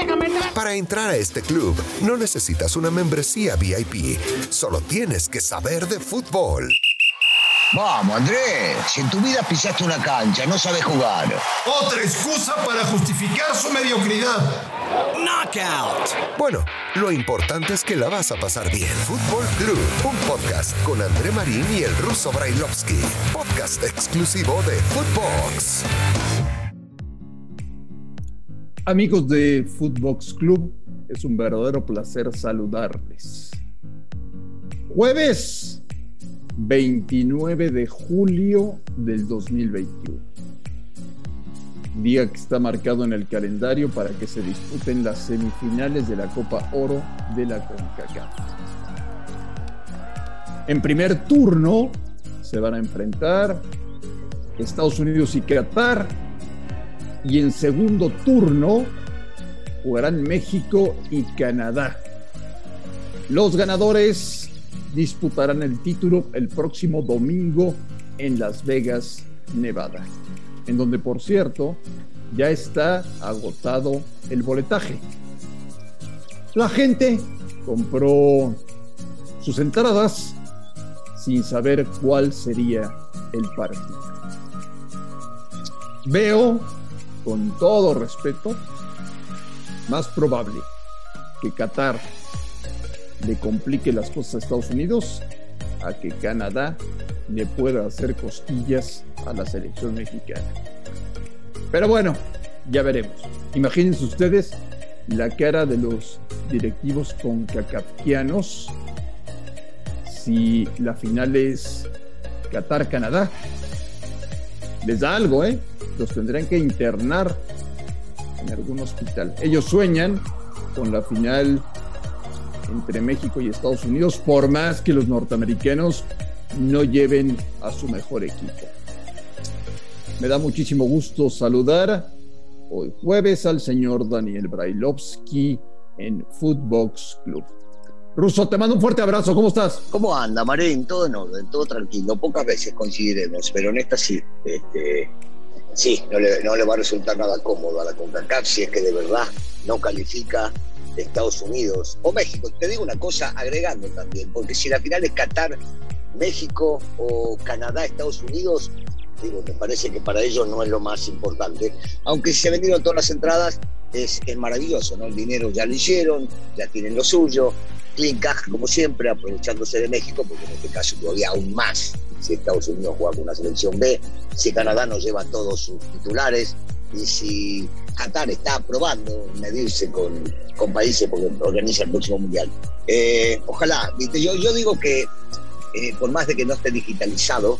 déjame entrar. Para entrar a este club no necesitas una membresía VIP, solo tienes que saber de fútbol. Vamos, Andrés, si en tu vida pisaste una cancha, no sabes jugar. Otra excusa para justificar su mediocridad. Knockout. Bueno, lo importante es que la vas a pasar bien. Fútbol Club, un podcast con André Marín y el ruso Brailovsky. Podcast exclusivo de Footbox. Amigos de Footbox Club, es un verdadero placer saludarles. Jueves 29 de julio del 2021. Día que está marcado en el calendario para que se disputen las semifinales de la Copa Oro de la CONCACAF. En primer turno se van a enfrentar Estados Unidos y Qatar y en segundo turno jugarán México y Canadá. Los ganadores disputarán el título el próximo domingo en Las Vegas, Nevada, en donde por cierto ya está agotado el boletaje. La gente compró sus entradas sin saber cuál sería el partido. Veo, con todo respeto, más probable que Qatar le complique las cosas a Estados Unidos a que Canadá le pueda hacer costillas a la selección mexicana. Pero bueno, ya veremos. Imagínense ustedes la cara de los directivos concacafquianos si la final es Qatar-Canadá. Les da algo, ¿eh? Los tendrán que internar en algún hospital. Ellos sueñan con la final entre México y Estados Unidos, por más que los norteamericanos no lleven a su mejor equipo. Me da muchísimo gusto saludar hoy jueves al señor Daniel Brailovsky en Footbox Club. Ruso, te mando un fuerte abrazo, ¿cómo estás? ¿Cómo anda, Marín? Todo en orden, todo tranquilo. Pocas veces coincidiremos, pero en esta sí. Este, sí, no le, no le va a resultar nada cómodo a la CONCACAF si es que de verdad no califica Estados Unidos o México. Te digo una cosa agregando también, porque si la final es Qatar, México o Canadá, Estados Unidos, digo, me parece que para ellos no es lo más importante. Aunque se vendieron todas las entradas, es, maravilloso, ¿no? El dinero ya lo hicieron, ya tienen lo suyo. Clean caja, como siempre, aprovechándose de México, porque en este caso todavía aún más si Estados Unidos juega con una selección B, si Canadá nos lleva todos sus titulares, y si Qatar está probando medirse con, con países porque organiza el próximo mundial. Eh, ojalá, ¿viste? Yo, yo digo que eh, por más de que no esté digitalizado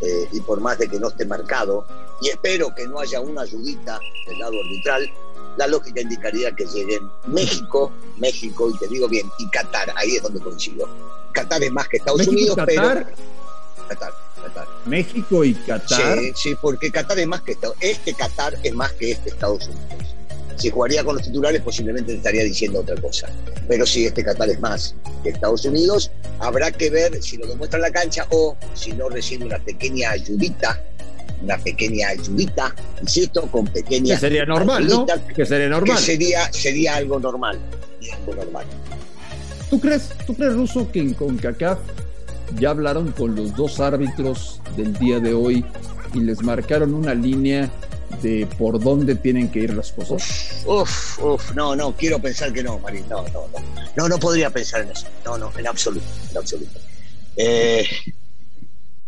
eh, y por más de que no esté marcado, y espero que no haya una ayudita del lado arbitral, la lógica indicaría que lleguen México, México, y te digo bien, y Qatar, ahí es donde coincido. Qatar es más que Estados Unidos, Qatar? pero. Qatar, Qatar. México y Qatar. Sí, sí, porque Qatar es más que Estados Este Qatar es más que este Estados Unidos. Si jugaría con los titulares, posiblemente te estaría diciendo otra cosa. Pero si este Qatar es más que Estados Unidos, habrá que ver si lo demuestra en la cancha o si no recibe una pequeña ayudita, una pequeña ayudita, insisto, con pequeña. Que sería normal, ¿no? ayudita, Que sería normal. Que sería, sería algo normal. algo normal. ¿Tú crees, ¿Tú crees, Ruso, que en CONCACAF ya hablaron con los dos árbitros del día de hoy y les marcaron una línea de por dónde tienen que ir las cosas? Uf, uf, no, no, quiero pensar que no, Marín, no, no, no. No, no podría pensar en eso. No, no, en absoluto, en absoluto. Eh,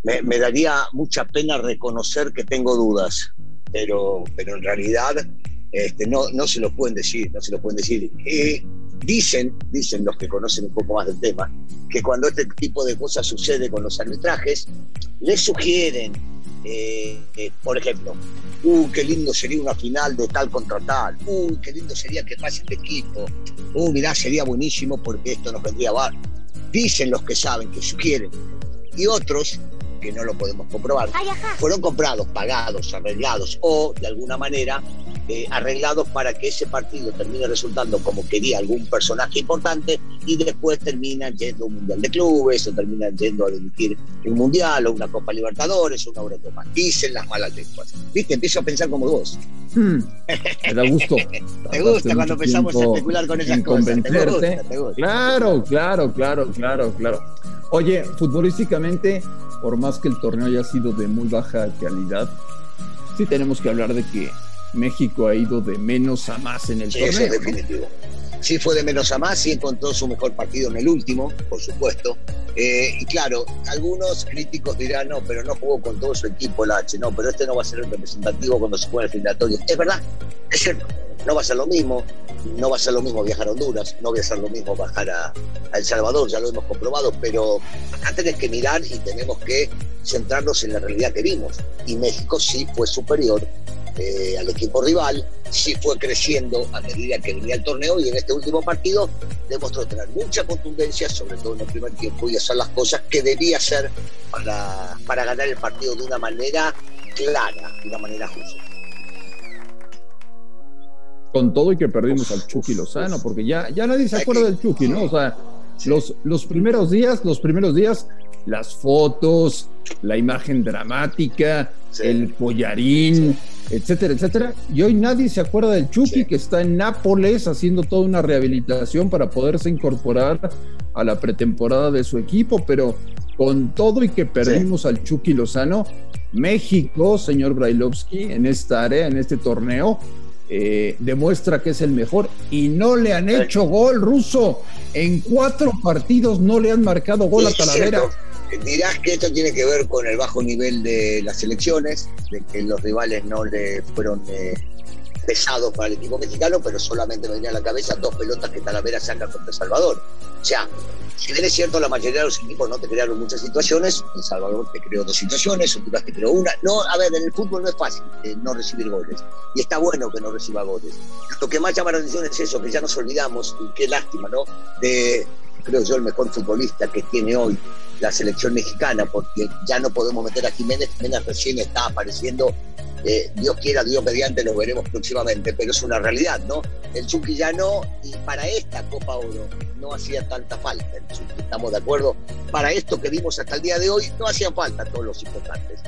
me, daría mucha pena reconocer que tengo dudas, pero, pero en realidad este, no, no se lo pueden decir, no se lo pueden decir. Eh, dicen, dicen los que conocen un poco más del tema, que cuando este tipo de cosas sucede con los arbitrajes, les sugieren, eh, eh, por ejemplo, uy, qué lindo sería una final de tal contra tal, uy, qué lindo sería que pase este equipo, uy, mirá, sería buenísimo porque esto nos vendría a bar. Dicen los que saben, que sugieren, y otros que no lo podemos comprobar, fueron comprados, pagados, arreglados o de alguna manera eh, arreglados para que ese partido termine resultando como quería algún personaje importante y después terminan yendo a un Mundial de Clubes o terminan yendo a dirigir un Mundial o una Copa Libertadores o una Eurocopa. Dicen las malas lenguas. ¿Viste? Empiezo a pensar como vos. Hmm, me da gusto. ¿Te gusta cuando empezamos a especular con esas cosas? ¿Te gusta? ¿Te gusta? Claro, claro, claro, claro, claro. Oye, futbolísticamente, por más que el torneo haya sido de muy baja calidad, sí tenemos que hablar de que México ha ido de menos a más en el Sí, torneo. eso es definitivo. Sí fue de menos a más, sí encontró su mejor partido en el último, por supuesto. Eh, y claro, algunos críticos dirán, no, pero no jugó con todo su equipo el H, no, pero este no va a ser el representativo cuando se juegue el eliminatorio. Es verdad, es cierto, no va a ser lo mismo, no va a ser lo mismo viajar a Honduras, no va a ser lo mismo bajar a, El Salvador, ya lo hemos comprobado, pero acá tenés que mirar y tenemos que centrarnos en la realidad que vimos. Y México sí fue superior eh, al equipo rival, sí fue creciendo a medida que venía el torneo y en este último partido demostró tener mucha contundencia, sobre todo en el primer tiempo, y hacer las cosas que debía hacer para, para ganar el partido de una manera clara, de una manera justa. Con todo y que perdimos Uf, al Chucky Lozano, porque ya, ya nadie se acuerda del Chucky, ¿no? O sea, los, los primeros días, los primeros días, las fotos, la imagen dramática, Sí. el collarín, etcétera, etcétera. Y hoy nadie se acuerda del Chucky que está en Nápoles haciendo toda una rehabilitación para poderse incorporar a la pretemporada de su equipo, pero con todo y que perdimos al Chucky Lozano, México, señor Brailovsky, en esta área, en este torneo, eh, demuestra que es el mejor y no le han hecho gol ruso. En cuatro partidos no le han marcado gol a Talavera. cierto. Dirás que esto tiene que ver con el bajo nivel de las elecciones, de que los rivales no le fueron eh, pesados para el equipo mexicano, pero solamente me venía a la cabeza dos pelotas que Talavera saca contra Salvador. O sea, si bien es cierto, la mayoría de los equipos no te crearon muchas situaciones, El Salvador te creó dos situaciones, Honduras te creó una. No, a ver, en el fútbol no es fácil eh, no recibir goles, y está bueno que no reciba goles. Lo que más llama la atención es eso, que ya nos olvidamos, y qué lástima, ¿no? De, creo yo, el mejor futbolista que tiene hoy la selección mexicana, porque ya no podemos meter a Jiménez, Jiménez recién está apareciendo, eh, Dios quiera, Dios mediante, lo veremos próximamente, pero es una realidad, ¿no? El Chucky ya no, y para esta Copa Oro no hacía tanta falta, el Chucky, estamos de acuerdo, para esto que vimos hasta el día de hoy no hacían falta todos los importantes.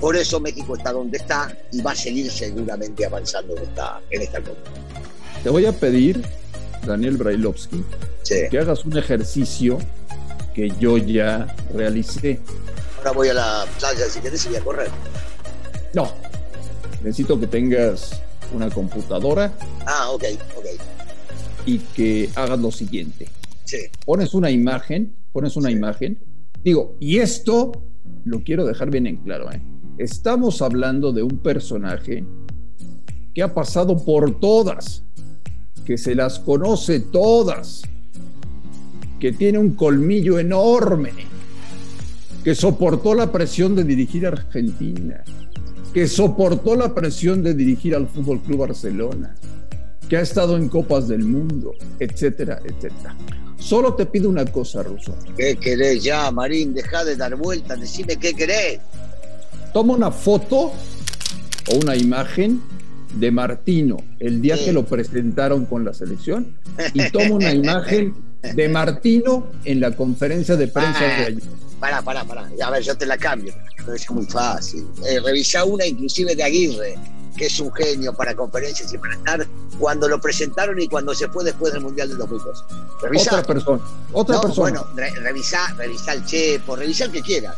Por eso México está donde está y va a seguir seguramente avanzando en esta, en esta Copa. Te voy a pedir, Daniel Brailovsky, Sí. que hagas un ejercicio que yo ya realicé. Ahora voy a la playa, si querés, y voy a correr. No, necesito que tengas una computadora Ah, ok, ok. y que hagas lo siguiente. Sí, Pones una imagen, pones una Sí. imagen. Digo, y esto lo quiero dejar bien en claro. ¿eh? Estamos hablando de un personaje que ha pasado por todas, que se las conoce todas, que tiene un colmillo enorme, que soportó la presión de dirigir a Argentina, que soportó la presión de dirigir al Fútbol Club Barcelona, que ha estado en Copas del Mundo, etcétera, etcétera. Solo te pido una cosa, Russo. ¿Qué querés ya, Marín? Deja de dar vueltas, decime qué querés. Toma una foto o una imagen de Martino el día Sí. que lo presentaron con la selección y toma una imagen de Martino en la conferencia de prensa de Ah. ayer. Pará, pará, pará. A ver, yo te la cambio. Es muy fácil. Eh, revisá una inclusive de Aguirre, que es un genio para conferencias y para estar cuando lo presentaron y cuando se fue después del Mundial del 2002. Revisá. Otra persona, otra No, persona. Bueno, re- revisá, revisá el Chepo, revisá el que quieras.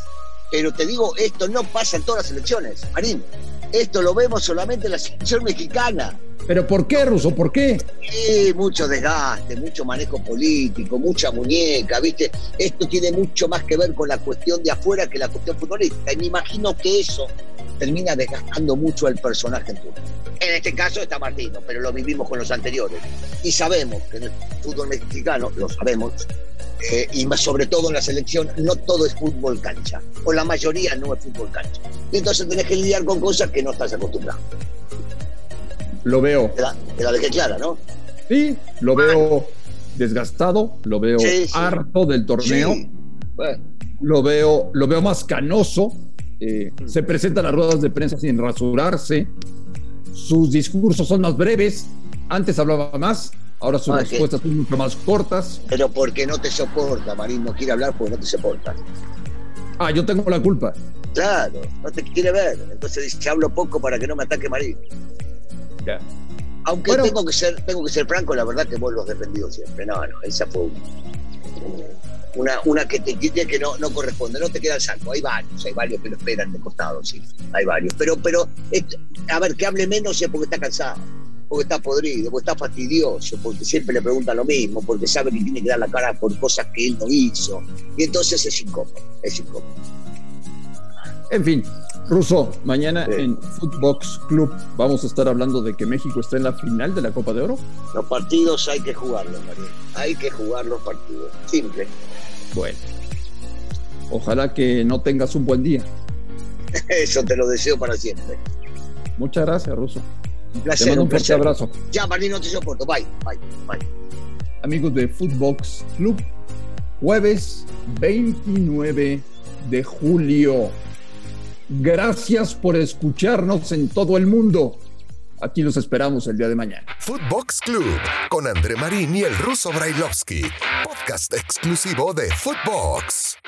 Pero te digo, esto no pasa en todas las elecciones, Marín. Esto lo vemos solamente en la selección mexicana. Pero ¿por qué, Russo? ¿Por qué? Sí, mucho desgaste, mucho manejo político, mucha muñeca, ¿viste? Esto tiene mucho más que ver con la cuestión de afuera que la cuestión futbolística. Y me imagino que eso termina desgastando mucho al personaje en turno. En este caso está Martino, pero lo vivimos con los anteriores. Y sabemos que en el fútbol mexicano, lo sabemos, eh, y más sobre todo en la selección, no todo es fútbol cancha, o la mayoría no es fútbol cancha. Y entonces tenés que lidiar con cosas que no estás acostumbrado. Lo veo. Te la, te la dejé clara, ¿no? Sí, lo veo desgastado, lo veo Sí, sí. harto del torneo. Sí. Bueno, Lo veo, lo veo más canoso. Eh, se presenta a las ruedas de prensa sin rasurarse. Sus discursos son más breves. Antes hablaba más. Ahora sus Ah, respuestas son mucho más cortas. Pero porque no te soporta, Marín, no quiere hablar porque no te soporta. Ah, yo tengo la culpa. Claro, no te quiere ver. Entonces dice, hablo poco para que no me ataque Marín. Ya. Aunque Bueno. tengo que ser, tengo que ser franco, la verdad que vos los has defendido siempre. No, no, esa fue un- una, una que te quite que no, no corresponde, no te queda el saco. Hay varios, hay varios que lo esperan de costado, sí. Hay varios. Pero, pero, esto- a ver, que hable menos es porque está cansado, porque está podrido, porque está fastidioso, porque siempre le preguntan lo mismo, porque sabe que tiene que dar la cara por cosas que él no hizo. Y entonces es incómodo, es incómodo. En fin, Russo, mañana Sí. en Footbox Club vamos a estar hablando de que México está en la final de la Copa de Oro. Los partidos hay que jugarlos, María. Hay que jugar los partidos. Simple. Bueno, ojalá que no tengas un buen día. Eso te lo deseo para siempre. Muchas gracias, Russo. Un Te placer, mando un un fuerte placer. abrazo. Ya, Marín, no te soporto. Bye, bye, bye. Amigos de Footbox Club, jueves 29 de julio. Gracias por escucharnos en todo el mundo. Aquí los esperamos el día de mañana. Footbox Club con André Marín y el ruso Brailovsky. Podcast exclusivo de Footbox.